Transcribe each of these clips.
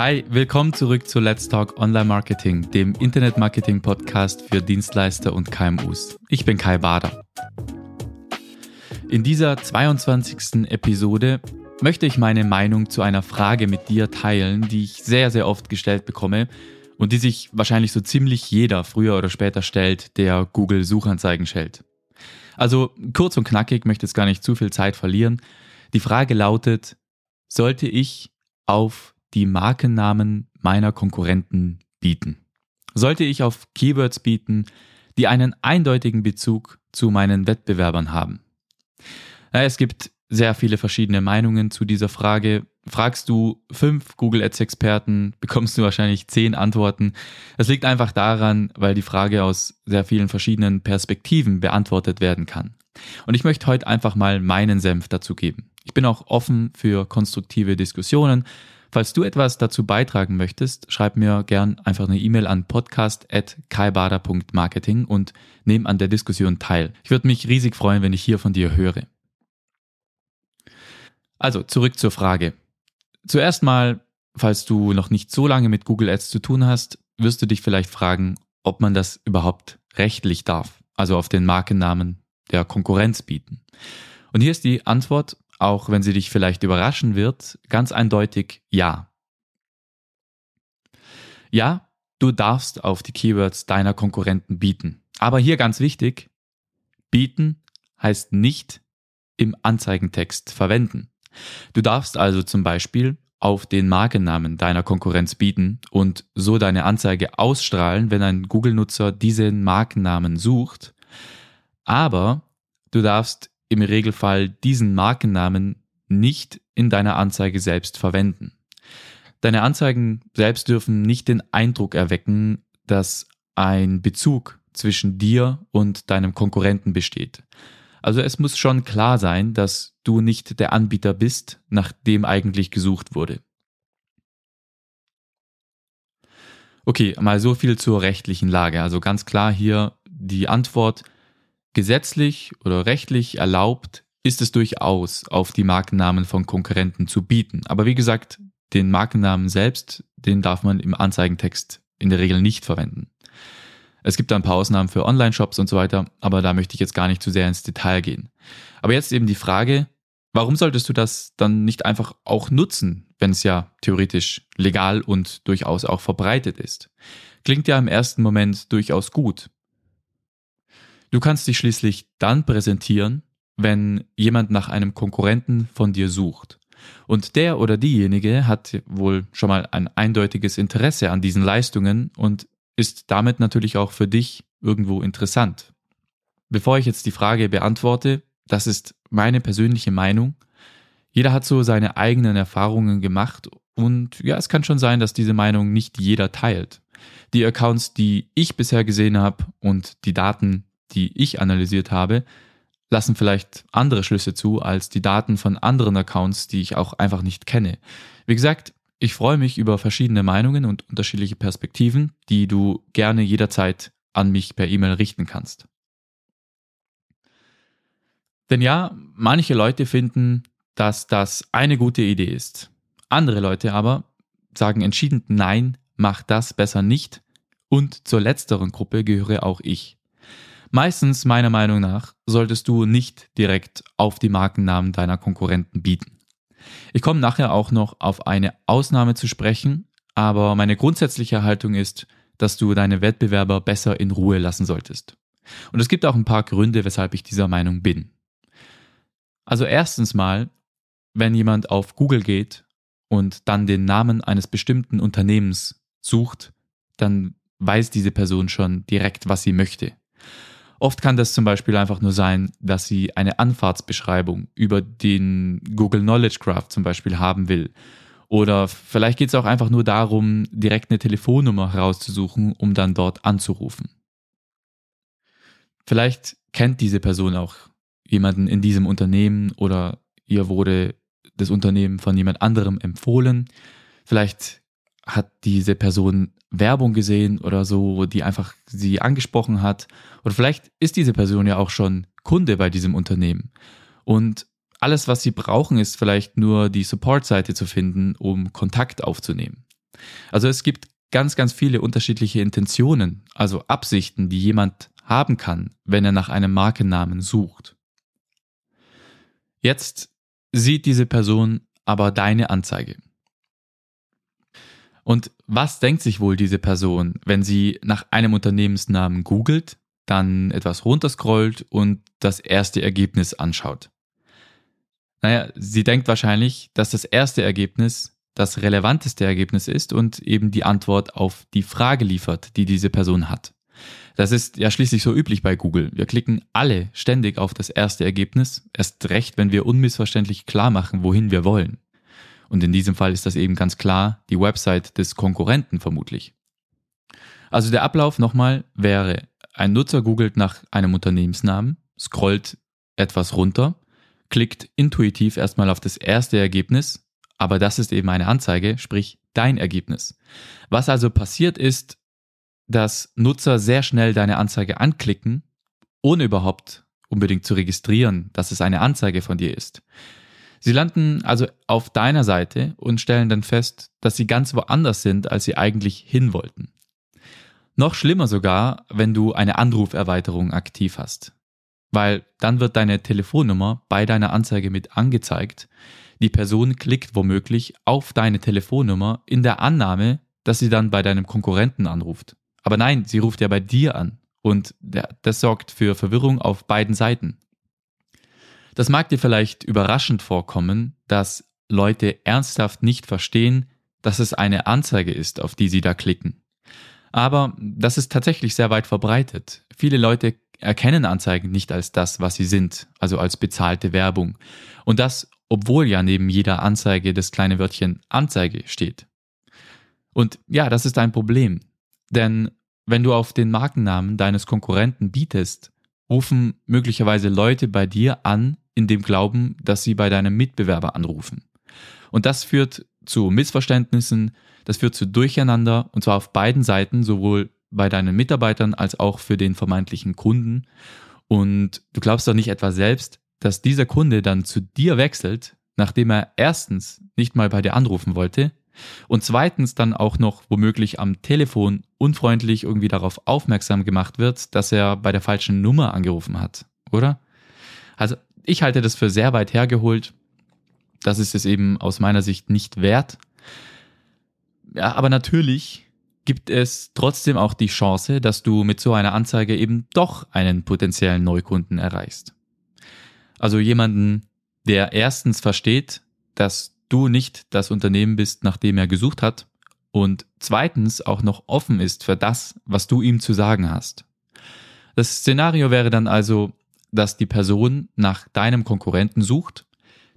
Hi, willkommen zurück zu Let's Talk Online Marketing, dem Internet Marketing Podcast für Dienstleister und KMUs. Ich bin Kai Bader. In dieser 22. Episode möchte ich meine Meinung zu einer Frage mit dir teilen, die ich sehr, sehr oft gestellt bekomme und die sich wahrscheinlich so ziemlich jeder früher oder später stellt, der Google Suchanzeigen stellt. Also kurz und knackig, möchte jetzt gar nicht zu viel Zeit verlieren. Die Frage lautet, sollte ich auf die Markennamen meiner Konkurrenten bieten? Sollte ich auf Keywords bieten, die einen eindeutigen Bezug zu meinen Wettbewerbern haben? Es gibt sehr viele verschiedene Meinungen zu dieser Frage. Fragst du fünf Google Ads Experten, bekommst du wahrscheinlich zehn Antworten. Das liegt einfach daran, weil die Frage aus sehr vielen verschiedenen Perspektiven beantwortet werden kann. Und ich möchte heute einfach mal meinen Senf dazu geben. Ich bin auch offen für konstruktive Diskussionen Falls du etwas dazu beitragen möchtest, schreib mir gern einfach eine E-Mail an podcast.kaibader.marketing und nehm an der Diskussion teil. Ich würde mich riesig freuen, wenn ich hier von dir höre. Also, zurück zur Frage. Zuerst mal, falls du noch nicht so lange mit Google Ads zu tun hast, wirst du dich vielleicht fragen, ob man das überhaupt rechtlich darf, also auf den Markennamen der Konkurrenz bieten. Und hier ist die Antwort, auch wenn sie dich vielleicht überraschen wird, ganz eindeutig ja. Ja, du darfst auf die Keywords deiner Konkurrenten bieten. Aber hier ganz wichtig, bieten heißt nicht im Anzeigentext verwenden. Du darfst also zum Beispiel auf den Markennamen deiner Konkurrenz bieten und so deine Anzeige ausstrahlen, wenn ein Google-Nutzer diesen Markennamen sucht. Aber du darfst im Regelfall diesen Markennamen nicht in deiner Anzeige selbst verwenden. Deine Anzeigen selbst dürfen nicht den Eindruck erwecken, dass ein Bezug zwischen dir und deinem Konkurrenten besteht. Also es muss schon klar sein, dass du nicht der Anbieter bist, nach dem eigentlich gesucht wurde. Okay, mal so viel zur rechtlichen Lage. Also ganz klar hier die Antwort, Gesetzlich oder rechtlich erlaubt ist es durchaus, auf die Markennamen von Konkurrenten zu bieten. Aber wie gesagt, den Markennamen selbst, den darf man im Anzeigentext in der Regel nicht verwenden. Es gibt da ein paar Ausnahmen für Online-Shops und so weiter, aber da möchte ich jetzt gar nicht zu sehr ins Detail gehen. Aber jetzt eben die Frage, warum solltest du das dann nicht einfach auch nutzen, wenn es ja theoretisch legal und durchaus auch verbreitet ist? Klingt ja im ersten Moment durchaus gut. Du kannst dich schließlich dann präsentieren, wenn jemand nach einem Konkurrenten von dir sucht. Und der oder diejenige hat wohl schon mal ein eindeutiges Interesse an diesen Leistungen und ist damit natürlich auch für dich irgendwo interessant. Bevor ich jetzt die Frage beantworte, das ist meine persönliche Meinung. Jeder hat so seine eigenen Erfahrungen gemacht und ja, es kann schon sein, dass diese Meinung nicht jeder teilt. Die Accounts, die ich bisher gesehen habe und die Daten, die ich analysiert habe, lassen vielleicht andere Schlüsse zu als die Daten von anderen Accounts, die ich auch einfach nicht kenne. Wie gesagt, ich freue mich über verschiedene Meinungen und unterschiedliche Perspektiven, die du gerne jederzeit an mich per E-Mail richten kannst. Denn ja, manche Leute finden, dass das eine gute Idee ist. Andere Leute aber sagen entschieden Nein, mach das besser nicht. Und zur letzteren Gruppe gehöre auch ich. Meistens, meiner Meinung nach, solltest du nicht direkt auf die Markennamen deiner Konkurrenten bieten. Ich komme nachher auch noch auf eine Ausnahme zu sprechen, aber meine grundsätzliche Haltung ist, dass du deine Wettbewerber besser in Ruhe lassen solltest. Und es gibt auch ein paar Gründe, weshalb ich dieser Meinung bin. Also erstens mal, wenn jemand auf Google geht und dann den Namen eines bestimmten Unternehmens sucht, dann weiß diese Person schon direkt, was sie möchte. Oft kann das zum Beispiel einfach nur sein, dass sie eine Anfahrtsbeschreibung über den Google Knowledge Graph zum Beispiel haben will. Oder vielleicht geht es auch einfach nur darum, direkt eine Telefonnummer herauszusuchen, um dann dort anzurufen. Vielleicht kennt diese Person auch jemanden in diesem Unternehmen oder ihr wurde das Unternehmen von jemand anderem empfohlen. Vielleicht hat diese Person Werbung gesehen oder so, die einfach sie angesprochen hat. Oder vielleicht ist diese Person ja auch schon Kunde bei diesem Unternehmen. Und alles, was sie brauchen, ist vielleicht nur die Support-Seite zu finden, um Kontakt aufzunehmen. Also es gibt ganz, ganz viele unterschiedliche Intentionen, also Absichten, die jemand haben kann, wenn er nach einem Markennamen sucht. Jetzt sieht diese Person aber deine Anzeige. Und was denkt sich wohl diese Person, wenn sie nach einem Unternehmensnamen googelt, dann etwas runterscrollt und das erste Ergebnis anschaut? Naja, sie denkt wahrscheinlich, dass das erste Ergebnis das relevanteste Ergebnis ist und eben die Antwort auf die Frage liefert, die diese Person hat. Das ist ja schließlich so üblich bei Google. Wir klicken alle ständig auf das erste Ergebnis, erst recht, wenn wir unmissverständlich klar machen, wohin wir wollen. Und in diesem Fall ist das eben ganz klar die Website des Konkurrenten vermutlich. Also der Ablauf nochmal wäre, ein Nutzer googelt nach einem Unternehmensnamen, scrollt etwas runter, klickt intuitiv erstmal auf das erste Ergebnis, aber das ist eben eine Anzeige, sprich dein Ergebnis. Was also passiert ist, dass Nutzer sehr schnell deine Anzeige anklicken, ohne überhaupt unbedingt zu registrieren, dass es eine Anzeige von dir ist. Sie landen also auf deiner Seite und stellen dann fest, dass sie ganz woanders sind, als sie eigentlich hin wollten. Noch schlimmer sogar, wenn du eine Anruferweiterung aktiv hast. Weil dann wird deine Telefonnummer bei deiner Anzeige mit angezeigt, die Person klickt womöglich auf deine Telefonnummer in der Annahme, dass sie dann bei deinem Konkurrenten anruft. Aber nein, sie ruft ja bei dir an. Und das sorgt für Verwirrung auf beiden Seiten. Das mag dir vielleicht überraschend vorkommen, dass Leute ernsthaft nicht verstehen, dass es eine Anzeige ist, auf die sie da klicken. Aber das ist tatsächlich sehr weit verbreitet. Viele Leute erkennen Anzeigen nicht als das, was sie sind, also als bezahlte Werbung. Und das obwohl ja neben jeder Anzeige das kleine Wörtchen Anzeige steht. Und ja, das ist ein Problem, denn wenn du auf den Markennamen deines Konkurrenten bietest, rufen möglicherweise Leute bei dir an, in dem Glauben, dass sie bei deinem Mitbewerber anrufen. Und das führt zu Missverständnissen, das führt zu Durcheinander, und zwar auf beiden Seiten, sowohl bei deinen Mitarbeitern als auch für den vermeintlichen Kunden. Und du glaubst doch nicht etwa selbst, dass dieser Kunde dann zu dir wechselt, nachdem er erstens nicht mal bei dir anrufen wollte und zweitens dann auch noch womöglich am Telefon unfreundlich irgendwie darauf aufmerksam gemacht wird, dass er bei der falschen Nummer angerufen hat, oder? Also ich halte das für sehr weit hergeholt. Das ist es eben aus meiner Sicht nicht wert. Ja, aber natürlich gibt es trotzdem auch die Chance, dass du mit so einer Anzeige eben doch einen potenziellen Neukunden erreichst. Also jemanden, der erstens versteht, dass du nicht das Unternehmen bist, nach dem er gesucht hat und zweitens auch noch offen ist für das, was du ihm zu sagen hast. Das Szenario wäre dann also, dass die Person nach deinem Konkurrenten sucht,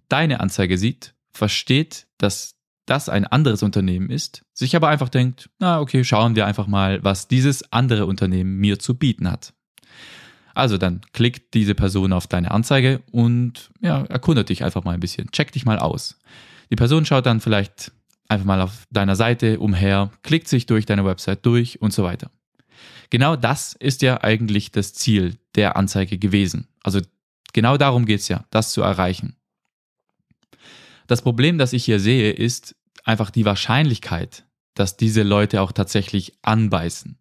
deine Anzeige sieht, versteht, dass das ein anderes Unternehmen ist, sich aber einfach denkt, na okay, schauen wir einfach mal, was dieses andere Unternehmen mir zu bieten hat. Also dann klickt diese Person auf deine Anzeige und ja, erkundet dich einfach mal ein bisschen, check dich mal aus. Die Person schaut dann vielleicht einfach mal auf deiner Seite umher, klickt sich durch deine Website durch und so weiter. Genau das ist ja eigentlich das Ziel der Anzeige gewesen. Also genau darum geht es ja, das zu erreichen. Das Problem, das ich hier sehe, ist einfach die Wahrscheinlichkeit, dass diese Leute auch tatsächlich anbeißen.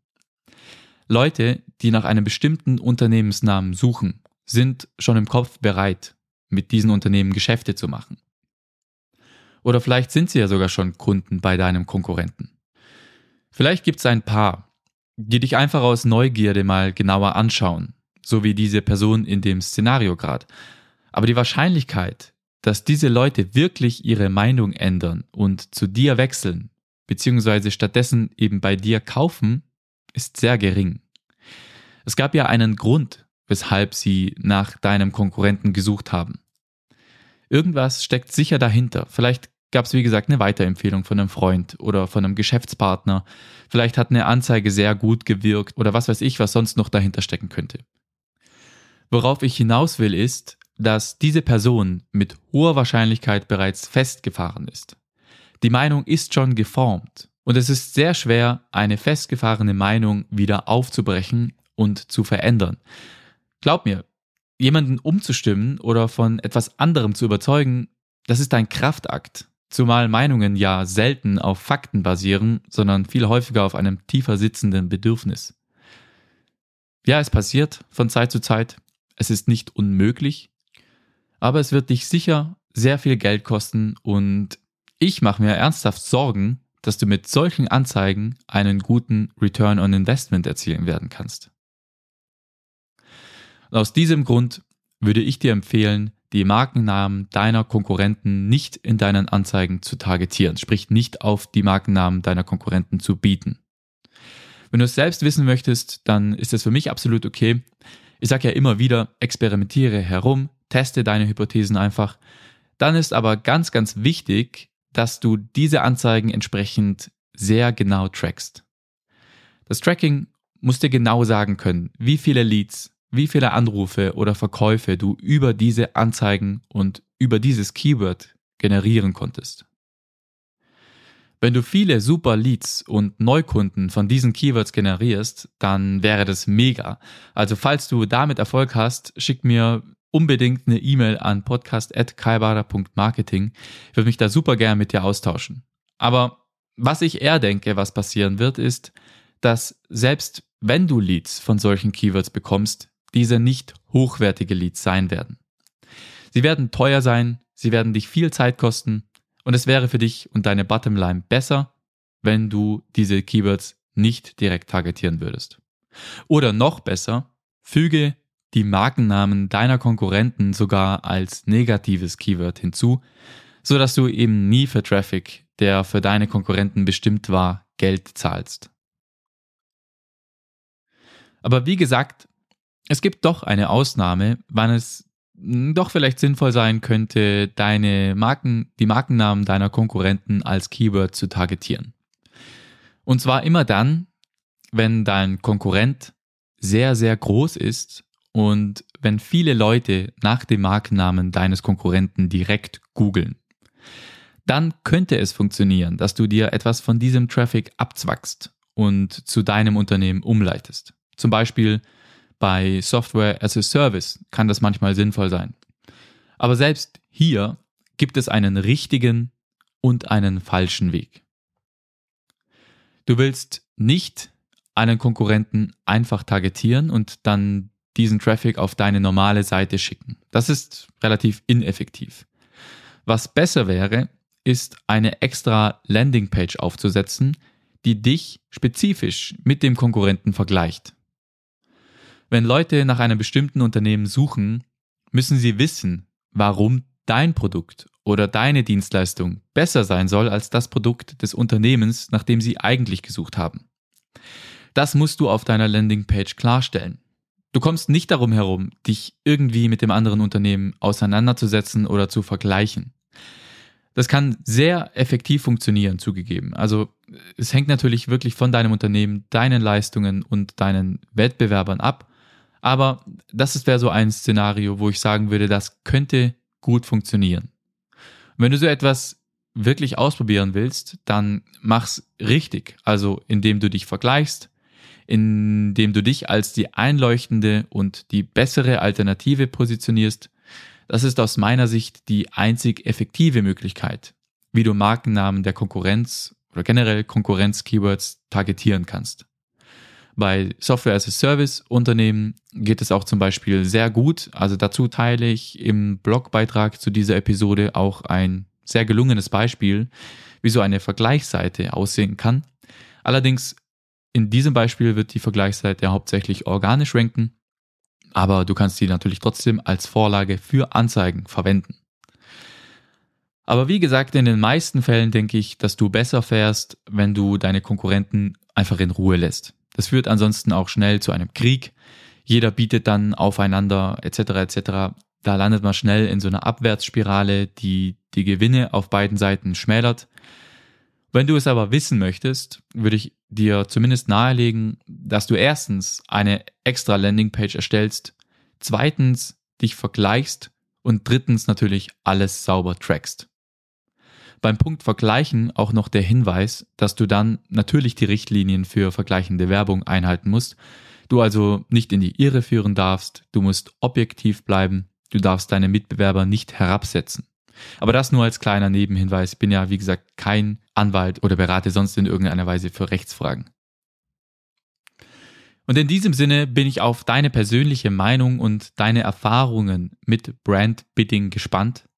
Leute, die nach einem bestimmten Unternehmensnamen suchen, sind schon im Kopf bereit, mit diesen Unternehmen Geschäfte zu machen. Oder vielleicht sind sie ja sogar schon Kunden bei deinem Konkurrenten. Vielleicht gibt es ein paar, die dich einfach aus Neugierde mal genauer anschauen, so wie diese Person in dem Szenario gerade. Aber die Wahrscheinlichkeit, dass diese Leute wirklich ihre Meinung ändern und zu dir wechseln, beziehungsweise stattdessen eben bei dir kaufen, ist sehr gering. Es gab ja einen Grund, weshalb sie nach deinem Konkurrenten gesucht haben. Irgendwas steckt sicher dahinter. Vielleicht gab es, wie gesagt, eine Weiterempfehlung von einem Freund oder von einem Geschäftspartner. Vielleicht hat eine Anzeige sehr gut gewirkt oder was weiß ich, was sonst noch dahinter stecken könnte. Worauf ich hinaus will, ist, dass diese Person mit hoher Wahrscheinlichkeit bereits festgefahren ist. Die Meinung ist schon geformt und es ist sehr schwer, eine festgefahrene Meinung wieder aufzubrechen und zu verändern. Glaub mir, jemanden umzustimmen oder von etwas anderem zu überzeugen, das ist ein Kraftakt. Zumal Meinungen ja selten auf Fakten basieren, sondern viel häufiger auf einem tiefer sitzenden Bedürfnis. Ja, es passiert von Zeit zu Zeit. Es ist nicht unmöglich, aber es wird dich sicher sehr viel Geld kosten und ich mache mir ernsthaft Sorgen, dass du mit solchen Anzeigen einen guten Return on Investment erzielen werden kannst. Und aus diesem Grund würde ich dir empfehlen, die Markennamen deiner Konkurrenten nicht in deinen Anzeigen zu targetieren, sprich nicht auf die Markennamen deiner Konkurrenten zu bieten. Wenn du es selbst wissen möchtest, dann ist es für mich absolut okay. Ich sage ja immer wieder, experimentiere herum, teste deine Hypothesen einfach. Dann ist aber ganz, ganz wichtig, dass du diese Anzeigen entsprechend sehr genau trackst. Das Tracking muss dir genau sagen können, wie viele Leads, wie viele Anrufe oder Verkäufe du über diese Anzeigen und über dieses Keyword generieren konntest. Wenn du viele super Leads und Neukunden von diesen Keywords generierst, dann wäre das mega. Also falls du damit Erfolg hast, schick mir unbedingt eine E-Mail an podcast.kaibara.marketing. Ich würde mich da super gern mit dir austauschen. Aber was ich eher denke, was passieren wird, ist, dass selbst wenn du Leads von solchen Keywords bekommst, diese nicht hochwertige Leads sein werden. Sie werden teuer sein, sie werden dich viel Zeit kosten und es wäre für dich und deine Bottomline besser, wenn du diese Keywords nicht direkt targetieren würdest. Oder noch besser, füge die Markennamen deiner Konkurrenten sogar als negatives Keyword hinzu, so dass du eben nie für Traffic, der für deine Konkurrenten bestimmt war, Geld zahlst. Aber wie gesagt, es gibt doch eine Ausnahme, wann es doch vielleicht sinnvoll sein könnte, deine Marken, die Markennamen deiner Konkurrenten als Keyword zu targetieren. Und zwar immer dann, wenn dein Konkurrent sehr, sehr groß ist und wenn viele Leute nach dem Markennamen deines Konkurrenten direkt googeln. Dann könnte es funktionieren, dass du dir etwas von diesem Traffic abzwackst und zu deinem Unternehmen umleitest. Zum Beispiel bei Software as a Service kann das manchmal sinnvoll sein. Aber selbst hier gibt es einen richtigen und einen falschen Weg. Du willst nicht einen Konkurrenten einfach targetieren und dann diesen Traffic auf deine normale Seite schicken. Das ist relativ ineffektiv. Was besser wäre, ist eine extra Landingpage aufzusetzen, die dich spezifisch mit dem Konkurrenten vergleicht. Wenn Leute nach einem bestimmten Unternehmen suchen, müssen sie wissen, warum dein Produkt oder deine Dienstleistung besser sein soll als das Produkt des Unternehmens, nach dem sie eigentlich gesucht haben. Das musst du auf deiner Landingpage klarstellen. Du kommst nicht darum herum, dich irgendwie mit dem anderen Unternehmen auseinanderzusetzen oder zu vergleichen. Das kann sehr effektiv funktionieren, zugegeben. Also es hängt natürlich wirklich von deinem Unternehmen, deinen Leistungen und deinen Wettbewerbern ab. Aber das wäre so ein Szenario, wo ich sagen würde, das könnte gut funktionieren. Wenn du so etwas wirklich ausprobieren willst, dann mach's richtig. Also indem du dich vergleichst, indem du dich als die einleuchtende und die bessere Alternative positionierst. Das ist aus meiner Sicht die einzig effektive Möglichkeit, wie du Markennamen der Konkurrenz oder generell Konkurrenz-Keywords targetieren kannst. Bei Software as a Service Unternehmen geht es auch zum Beispiel sehr gut. Also dazu teile ich im Blogbeitrag zu dieser Episode auch ein sehr gelungenes Beispiel, wie so eine Vergleichsseite aussehen kann. Allerdings in diesem Beispiel wird die Vergleichsseite hauptsächlich organisch ranken, aber du kannst sie natürlich trotzdem als Vorlage für Anzeigen verwenden. Aber wie gesagt, in den meisten Fällen denke ich, dass du besser fährst, wenn du deine Konkurrenten einfach in Ruhe lässt. Das führt ansonsten auch schnell zu einem Krieg. Jeder bietet dann aufeinander etc. etc. Da landet man schnell in so einer Abwärtsspirale, die die Gewinne auf beiden Seiten schmälert. Wenn du es aber wissen möchtest, würde ich dir zumindest nahelegen, dass du erstens eine extra Landingpage erstellst, zweitens dich vergleichst und drittens natürlich alles sauber trackst. Beim Punkt Vergleichen auch noch der Hinweis, dass du dann natürlich die Richtlinien für vergleichende Werbung einhalten musst. Du also nicht in die Irre führen darfst, du musst objektiv bleiben, du darfst deine Mitbewerber nicht herabsetzen. Aber das nur als kleiner Nebenhinweis. Ich bin ja, wie gesagt, kein Anwalt oder berate sonst in irgendeiner Weise für Rechtsfragen. Und in diesem Sinne bin ich auf deine persönliche Meinung und deine Erfahrungen mit Brandbidding gespannt.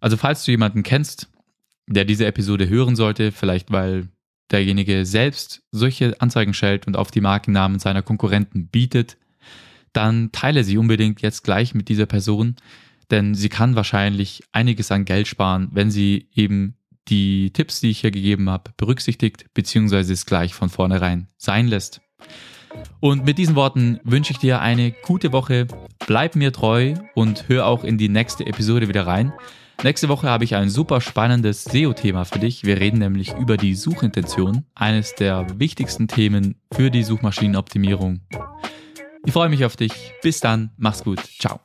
Also falls du jemanden kennst, der diese Episode hören sollte, vielleicht weil derjenige selbst solche Anzeigen stellt und auf die Markennamen seiner Konkurrenten bietet, dann teile sie unbedingt jetzt gleich mit dieser Person, denn sie kann wahrscheinlich einiges an Geld sparen, wenn sie eben die Tipps, die ich hier gegeben habe, berücksichtigt, beziehungsweise es gleich von vornherein sein lässt. Und mit diesen Worten wünsche ich dir eine gute Woche, bleib mir treu und hör auch in die nächste Episode wieder rein. Nächste Woche habe ich ein super spannendes SEO-Thema für dich. Wir reden nämlich über die Suchintention, eines der wichtigsten Themen für die Suchmaschinenoptimierung. Ich freue mich auf dich. Bis dann, mach's gut. Ciao.